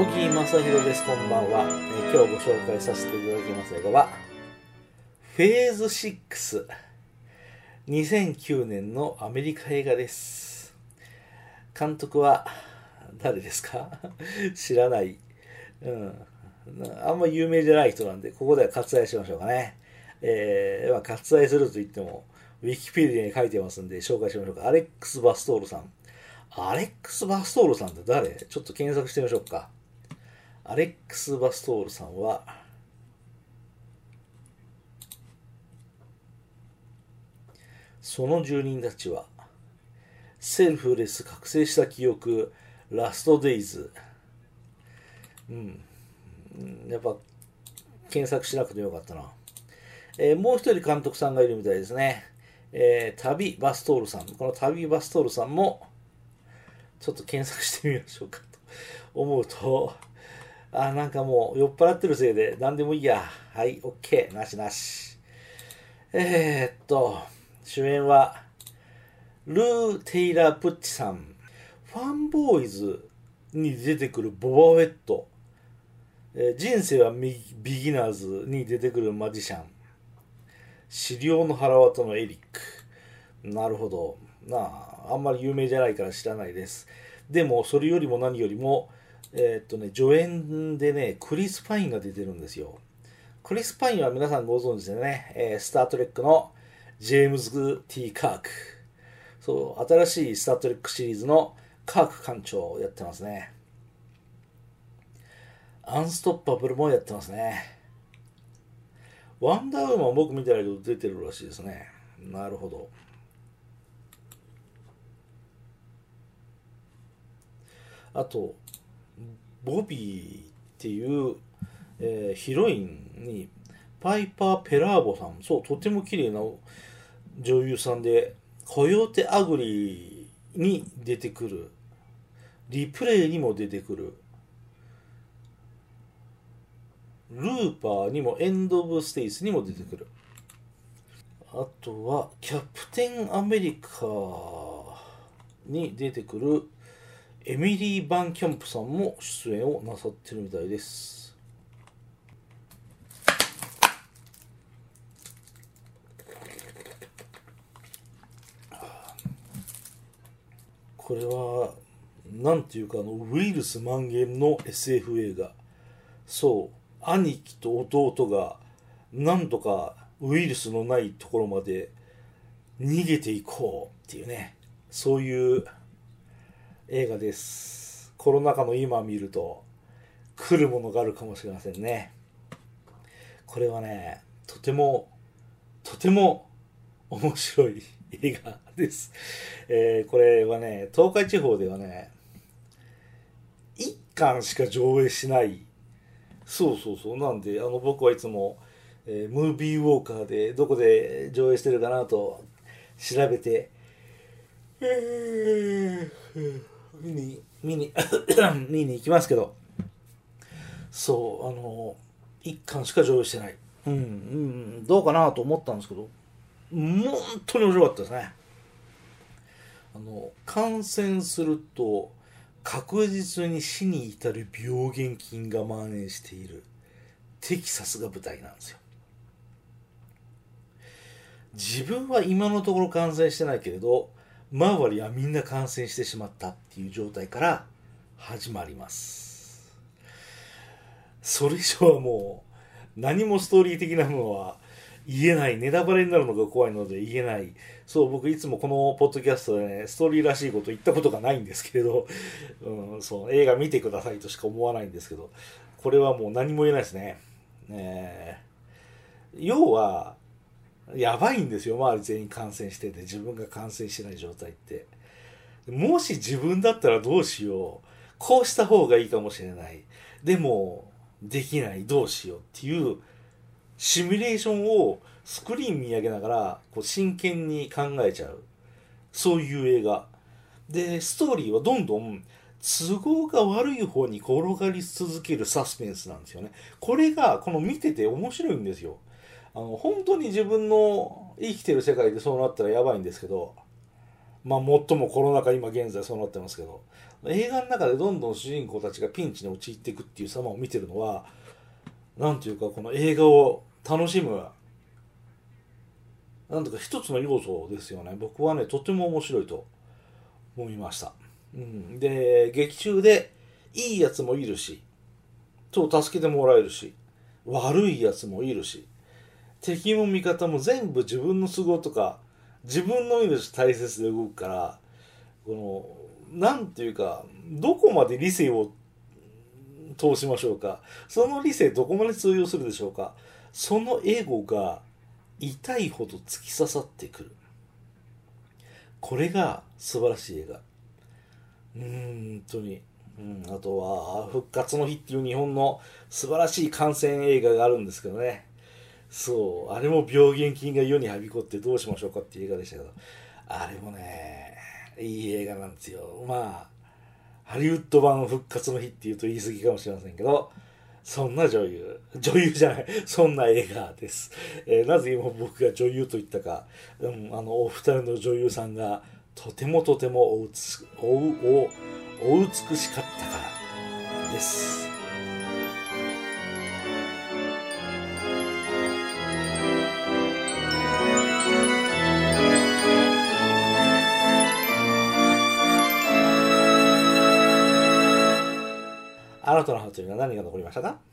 小木正弘です。こんばんは、え今日ご紹介させていただきます映画は、フェーズ6。2009年のアメリカ映画です。監督は、誰ですか？知らない。うん。あんま有名じゃない人なんで、ここでは割愛しましょうかね。えーまあ、割愛すると言っても、ウィキペディアに書いてますんで、紹介しましょうか。アレックス・バストールさん。アレックス・バストールさんって誰？ちょっと検索してみましょうか。アレックス・バストールさんは、その住人たちは、セルフレス覚醒した記憶、ラストデイズ。うん。やっぱ、検索しなくてよかったな。えーもう一人監督さんがいるみたいですね。えー旅バストールさん。この旅バストールさんも、ちょっと検索してみましょうかと思うと、あ、なんかもう酔っ払ってるせいで何でもいいや。はい、OK。なしなし。えー、っと、主演は、ルー・テイラー・プッチさん。ファンボーイズに出てくるボバフェット。えー人生はビギナーズに出てくるマジシャン。資料の腹渡のエリック。なるほど。なあ、あんまり有名じゃないから知らないです。でも、それよりも何よりも、えーっとね、助演でね、クリス・パインが出てるんですよ。クリス・パインは皆さんご存知でね、えースター・トレックのジェームズ・ T・ カーク。そう、新しいスター・トレックシリーズのカーク艦長をやってますね。アンストッパブルもやってますね。ワンダーウーマン僕見てないけど出てるらしいですね。なるほど。あと、ボビーっていう、えーヒロインにパイパー・ペラーボさん、そう、とても綺麗な女優さんで、コヨーテ・アグリーに出てくる、リプレイにも出てくる、ルーパーにもエンド・オブ・ステイスにも出てくる。あとは、キャプテン・アメリカに出てくるエミリー・バンキャンプさんも出演をなさってるみたいです。これは、なんていうかあの、ウイルス蔓延の SF 映画。そう、兄貴と弟が、なんとかウイルスのないところまで逃げていこうっていうね、そういう映画です。コロナ禍の今見ると、来るものがあるかもしれませんね。これはね、とても、とても面白い映画です。えーこれはね、東海地方ではね、一巻しか上映しない。そうそうそう。なんで、あの、僕はいつも、えームービーウォーカーでどこで上映してるかなと調べて、えー見に、見に、見に行きますけど、そう、あの、一巻しか上映してない。うん、うん、どうかなと思ったんですけど、本当に面白かったですね。あの、感染すると確実に死に至る病原菌が蔓延しているテキサスが舞台なんですよ。自分は今のところ感染してないけれど、周りはみんな感染してしまったっていう状態から始まります。それ以上はもう何もストーリー的なものは言えない。ネタバレになるのが怖いので言えない。そう、僕いつもこのポッドキャストでね、ストーリーらしいこと言ったことがないんですけれど、うん、そう、映画見てくださいとしか思わないんですけど、これはもう何も言えないですね。ねえ要は、やばいんですよ、周り全員感染してて、自分が感染してない状態って。もし自分だったらどうしよう。こうした方がいいかもしれない。でも、できない、どうしようっていう、シミュレーションをスクリーン見上げながら、こう真剣に考えちゃう。そういう映画。で、ストーリーはどんどん都合が悪い方に転がり続けるサスペンスなんですよね。これが、この見てて面白いんですよ。あの、本当に自分の生きてる世界でそうなったらやばいんですけど、まあ最もコロナ禍今現在そうなってますけど映画の中でどんどん主人公たちがピンチに陥っていくっていう様を見てるのはなんていうかこの映画を楽しむなんとか一つの要素ですよね。僕はねとても面白いと思いました、うん、で劇中でいいやつもいるしそう助けてもらえるし悪いやつもいるし敵も味方も全部自分の都合とか自分の命大切で動くからこのなんていうかどこまで理性を通しましょうか。その理性どこまで通用するでしょうか。そのエゴが痛いほど突き刺さってくる。これが素晴らしい映画。うん本当に、うん、あとは「復活の日」っていう日本の素晴らしい感染映画があるんですけどね。そう。あれも病原菌が世にはびこってどうしましょうかっていう映画でしたけど。あれもねいい映画なんですよ。まあハリウッド版復活の日っていうと言い過ぎかもしれませんけどそんな女優。女優じゃない。そんな映画です、えー、なぜ今僕が女優と言ったか、うん、あのお二人の女優さんがとてもとてもおうつおおお美しかったからです。というのは何が残りましたか？